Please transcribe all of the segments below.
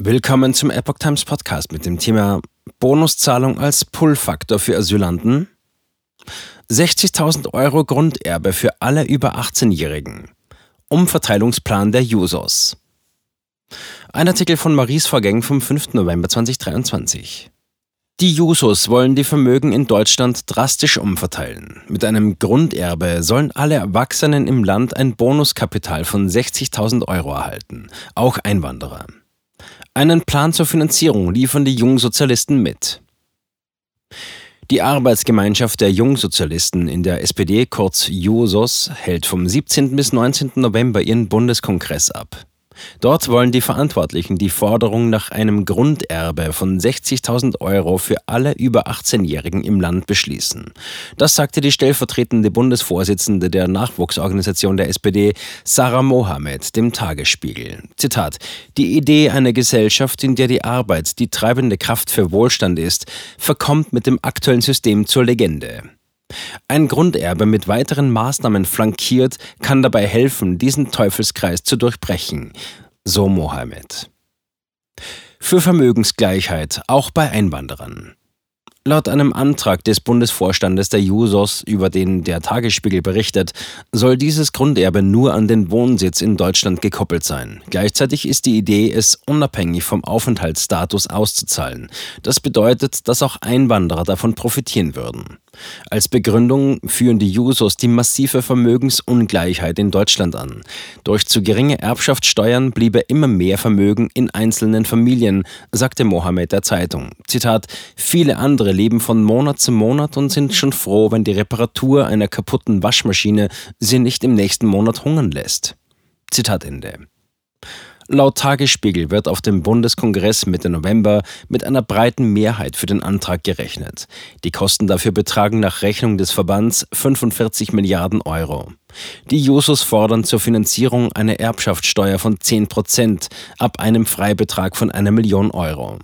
Willkommen zum Epoch Times Podcast mit dem Thema Bonuszahlung als Pull-Faktor für Asylanten. 60.000 Euro Grunderbe für alle über 18-Jährigen. Umverteilungsplan der Jusos. Ein Artikel von Maries Vorgäng vom 5. November 2023. Die Jusos wollen die Vermögen in Deutschland drastisch umverteilen. Mit einem Grunderbe sollen alle Erwachsenen im Land ein Bonuskapital von 60.000 Euro erhalten, auch Einwanderer. Einen Plan zur Finanzierung liefern die Jungsozialisten mit. Die Arbeitsgemeinschaft der Jungsozialisten in der SPD, kurz JUSOS, hält vom 17. bis 19. November ihren Bundeskongress ab. Dort wollen die Verantwortlichen die Forderung nach einem Grunderbe von 60.000 Euro für alle über 18-Jährigen im Land beschließen. Das sagte die stellvertretende Bundesvorsitzende der Nachwuchsorganisation der SPD, Sarah Mohammed, dem Tagesspiegel. Zitat: Die Idee einer Gesellschaft, in der die Arbeit die treibende Kraft für Wohlstand ist, verkommt mit dem aktuellen System zur Legende. Ein Grunderbe mit weiteren Maßnahmen flankiert kann dabei helfen, diesen Teufelskreis zu durchbrechen, so Mohammed. Für Vermögensgleichheit auch bei Einwanderern. Laut einem Antrag des Bundesvorstandes der Jusos, über den der Tagesspiegel berichtet, soll dieses Grunderbe nur an den Wohnsitz in Deutschland gekoppelt sein. Gleichzeitig ist die Idee, es unabhängig vom Aufenthaltsstatus auszuzahlen. Das bedeutet, dass auch Einwanderer davon profitieren würden. Als Begründung führen die Jusos die massive Vermögensungleichheit in Deutschland an. Durch zu geringe Erbschaftssteuern bliebe immer mehr Vermögen in einzelnen Familien, sagte Mohammed der Zeitung. Zitat: Viele andere leben von Monat zu Monat und sind schon froh, wenn die Reparatur einer kaputten Waschmaschine sie nicht im nächsten Monat hungern lässt. Zitat Ende. Laut Tagesspiegel wird auf dem Bundeskongress Mitte November mit einer breiten Mehrheit für den Antrag gerechnet. Die Kosten dafür betragen nach Rechnung des Verbands 45 Milliarden Euro. Die Jusos fordern zur Finanzierung eine Erbschaftssteuer von 10 Prozent ab einem Freibetrag von einer Million Euro.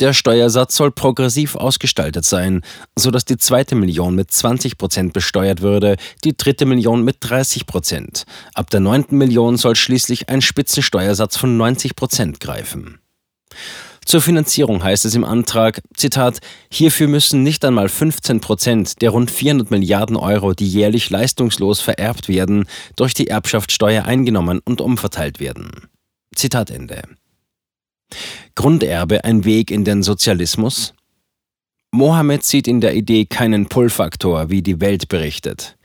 Der Steuersatz soll progressiv ausgestaltet sein, sodass die zweite Million mit 20 Prozent besteuert würde, die dritte Million mit 30 Prozent. Ab der neunten Million soll schließlich ein Spitzensteuersatz von 90 Prozent greifen. Zur Finanzierung heißt es im Antrag, Zitat, hierfür müssen nicht einmal 15 Prozent der rund 400 Milliarden Euro, die jährlich leistungslos vererbt werden, durch die Erbschaftssteuer eingenommen und umverteilt werden. Zitat Ende. Grunderbe ein Weg in den Sozialismus? Mohammed sieht in der Idee keinen Pull-Faktor, wie die Welt berichtet.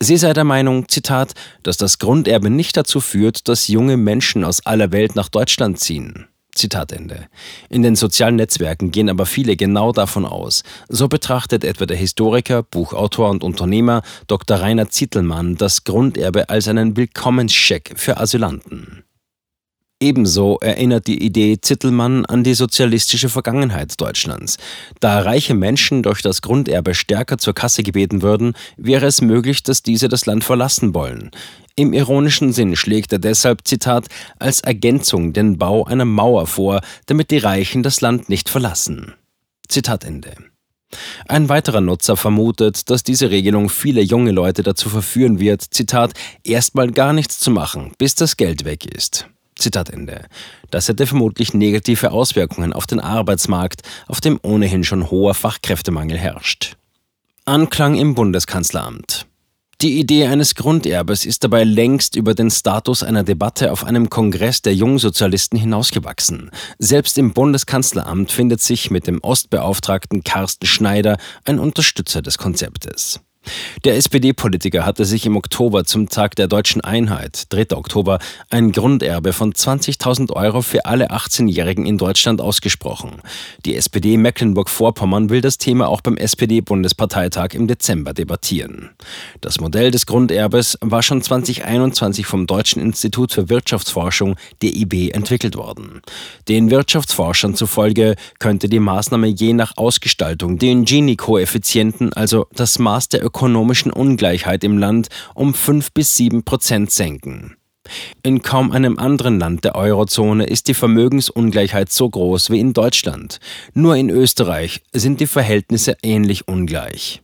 Sie sei der Meinung, Zitat, dass das Grunderbe nicht dazu führt, dass junge Menschen aus aller Welt nach Deutschland ziehen. Zitat Ende. In den sozialen Netzwerken gehen aber viele genau davon aus. So betrachtet etwa der Historiker, Buchautor und Unternehmer Dr. Rainer Zittelmann das Grunderbe als einen Willkommenscheck für Asylanten. Ebenso erinnert die Idee Zittelmann an die sozialistische Vergangenheit Deutschlands. Da reiche Menschen durch das Grunderbe stärker zur Kasse gebeten würden, wäre es möglich, dass diese das Land verlassen wollen. Im ironischen Sinn schlägt er deshalb, Zitat, als Ergänzung den Bau einer Mauer vor, damit die Reichen das Land nicht verlassen. Zitat Ende. Ein weiterer Nutzer vermutet, dass diese Regelung viele junge Leute dazu verführen wird, Zitat, erstmal gar nichts zu machen, bis das Geld weg ist. Zitat Ende. Das hätte vermutlich negative Auswirkungen auf den Arbeitsmarkt, auf dem ohnehin schon hoher Fachkräftemangel herrscht. Anklang im Bundeskanzleramt. Die Idee eines Grunderbes ist dabei längst über den Status einer Debatte auf einem Kongress der Jungsozialisten hinausgewachsen. Selbst im Bundeskanzleramt findet sich mit dem Ostbeauftragten Carsten Schneider ein Unterstützer des Konzeptes. Der SPD-Politiker hatte sich im Oktober zum Tag der deutschen Einheit, 3. Oktober, ein Grunderbe von 20.000 Euro für alle 18-Jährigen in Deutschland ausgesprochen. Die SPD Mecklenburg-Vorpommern will das Thema auch beim SPD-Bundesparteitag im Dezember debattieren. Das Modell des Grunderbes war schon 2021 vom Deutschen Institut für Wirtschaftsforschung, DIB, entwickelt worden. Den Wirtschaftsforschern zufolge könnte die Maßnahme je nach Ausgestaltung den Gini-Koeffizienten, also das Maß der ökonomischen Ungleichheit im Land um 5 bis 7 Prozent senken. In kaum einem anderen Land der Eurozone ist die Vermögensungleichheit so groß wie in Deutschland. Nur in Österreich sind die Verhältnisse ähnlich ungleich.